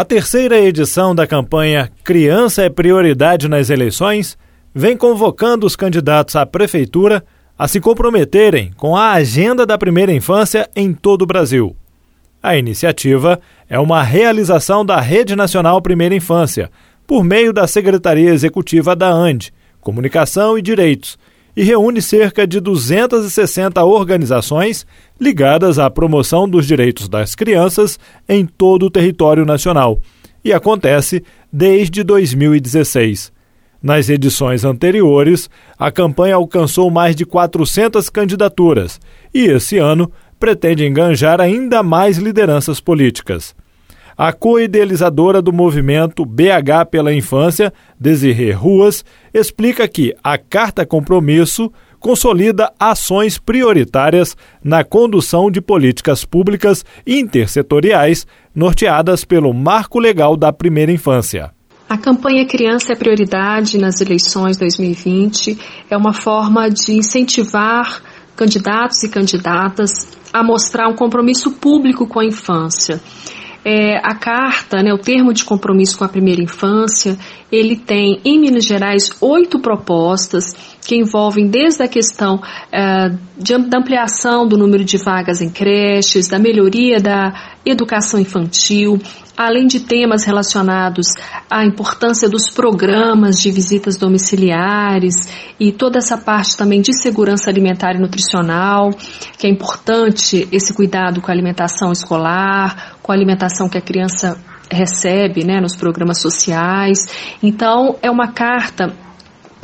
A terceira edição da campanha Criança é Prioridade nas Eleições vem convocando os candidatos à prefeitura a se comprometerem com a agenda da primeira infância em todo o Brasil. A iniciativa é uma realização da Rede Nacional Primeira Infância, por meio da Secretaria Executiva da ANDE, Comunicação e Direitos, e reúne cerca de 260 organizações ligadas à promoção dos direitos das crianças em todo o território nacional e acontece desde 2016. Nas edições anteriores, a campanha alcançou mais de 400 candidaturas e, esse ano, pretende enganjar ainda mais lideranças políticas. A co-idealizadora do movimento BH pela Infância, Desirê Ruas, explica que a Carta Compromisso consolida ações prioritárias na condução de políticas públicas intersetoriais norteadas pelo Marco Legal da Primeira Infância. A campanha Criança é Prioridade nas eleições 2020 é uma forma de incentivar candidatos e candidatas a mostrar um compromisso público com a infância é, a carta, né, o termo de compromisso com a primeira infância, ele tem em Minas Gerais oito propostas que envolvem desde a questão é, de, da ampliação do número de vagas em creches, da melhoria da educação infantil, além de temas relacionados à importância dos programas de visitas domiciliares e toda essa parte também de segurança alimentar e nutricional, que é importante esse cuidado com a alimentação escolar, com a alimentação que a criança recebe né, nos programas sociais. Então, é uma carta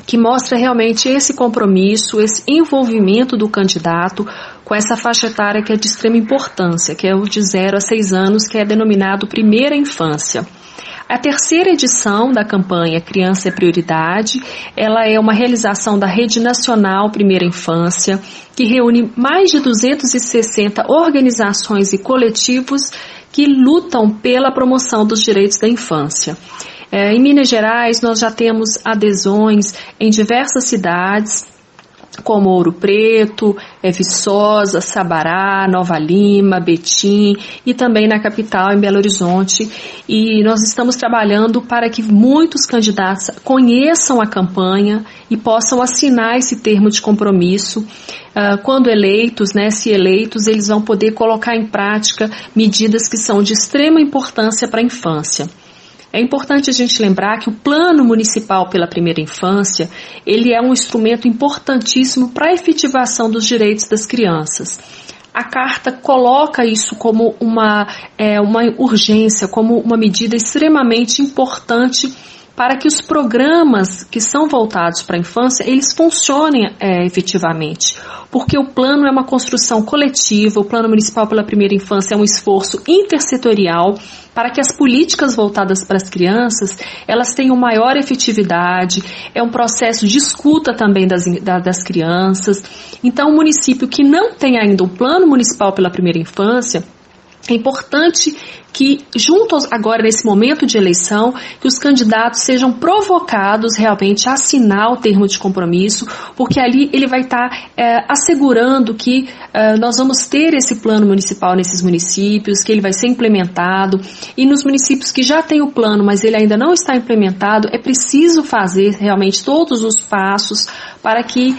que mostra realmente esse compromisso, esse envolvimento do candidato com essa faixa etária que é de extrema importância, que é o de 0 a 6 anos, que é denominado primeira infância. A terceira edição da campanha Criança é Prioridade, ela é uma realização da Rede Nacional Primeira Infância, que reúne mais de 260 organizações e coletivos que lutam pela promoção dos direitos da infância. É, em Minas Gerais, nós já temos adesões em diversas cidades, como Ouro Preto, Viçosa, Sabará, Nova Lima, Betim e também na capital, em Belo Horizonte. E nós estamos trabalhando para que muitos candidatos conheçam a campanha e possam assinar esse termo de compromisso. Uh, quando eleitos, né, se eleitos, eles vão poder colocar em prática medidas que são de extrema importância para a infância. É importante a gente lembrar que o Plano Municipal pela Primeira Infância, ele é um instrumento importantíssimo para a efetivação dos direitos das crianças. A carta coloca isso como uma, é, uma urgência, como uma medida extremamente importante para que os programas que são voltados para a infância eles funcionem é, efetivamente, porque o plano é uma construção coletiva, o plano municipal pela primeira infância é um esforço intersetorial para que as políticas voltadas para as crianças elas tenham maior efetividade, é um processo de escuta também das, das crianças. Então, o município que não tem ainda um plano municipal pela primeira infância é importante que, juntos agora nesse momento de eleição, que os candidatos sejam provocados realmente a assinar o termo de compromisso, porque ali ele vai estar tá, é, assegurando que é, nós vamos ter esse plano municipal nesses municípios, que ele vai ser implementado, e nos municípios que já têm o plano, mas ele ainda não está implementado, é preciso fazer realmente todos os passos para que uh,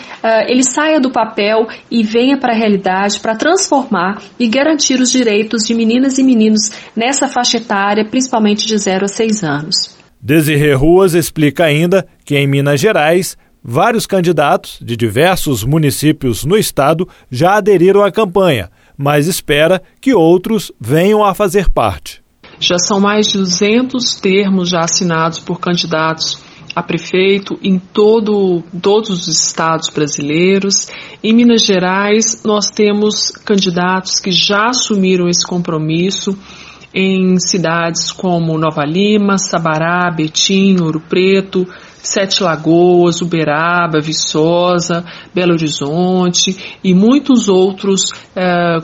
ele saia do papel e venha para a realidade, para transformar e garantir os direitos de meninas e meninos nessa faixa etária, principalmente de 0 a 6 anos. Desirê Ruas explica ainda que em Minas Gerais, vários candidatos de diversos municípios no estado já aderiram à campanha, mas espera que outros venham a fazer parte. Já são mais de 200 termos já assinados por candidatos a prefeito em todo, todos os estados brasileiros. Em Minas Gerais, nós temos candidatos que já assumiram esse compromisso em cidades como Nova Lima, Sabará, Betim, Ouro Preto, Sete Lagoas, Uberaba, Viçosa, Belo Horizonte e muitos outros eh,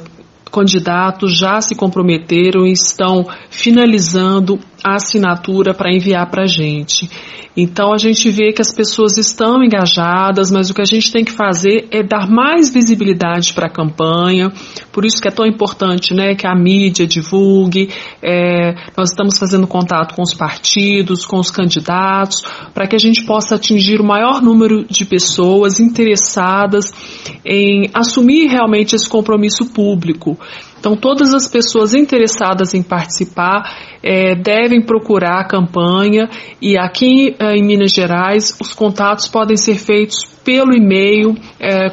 candidatos já se comprometeram e estão finalizando a assinatura para enviar para a gente. Então a gente vê que as pessoas estão engajadas, mas o que a gente tem que fazer é dar mais visibilidade para a campanha. Por isso que é tão importante, né, que a mídia divulgue. É, nós estamos fazendo contato com os partidos, com os candidatos, para que a gente possa atingir o maior número de pessoas interessadas em assumir realmente esse compromisso público. Então, todas as pessoas interessadas em participar é, devem procurar a campanha e aqui é, em Minas Gerais os contatos podem ser feitos pelo e-mail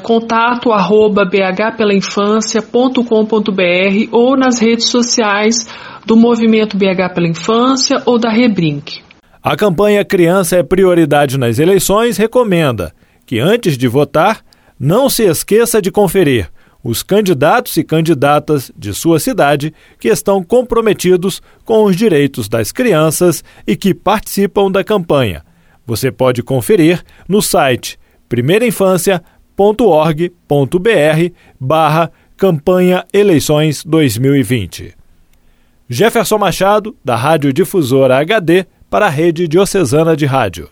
contato arroba bhpelainfância.com.br ou nas redes sociais do Movimento BH pela Infância ou da Rebrink. A campanha Criança é Prioridade nas Eleições recomenda que antes de votar, não se esqueça de conferir os candidatos e candidatas de sua cidade que estão comprometidos com os direitos das crianças e que participam da campanha. Você pode conferir no site primeirainfância.org.br barra campanha eleições 2020. Jefferson Machado, da Rádio Difusora HD, para a Rede Diocesana de Rádio.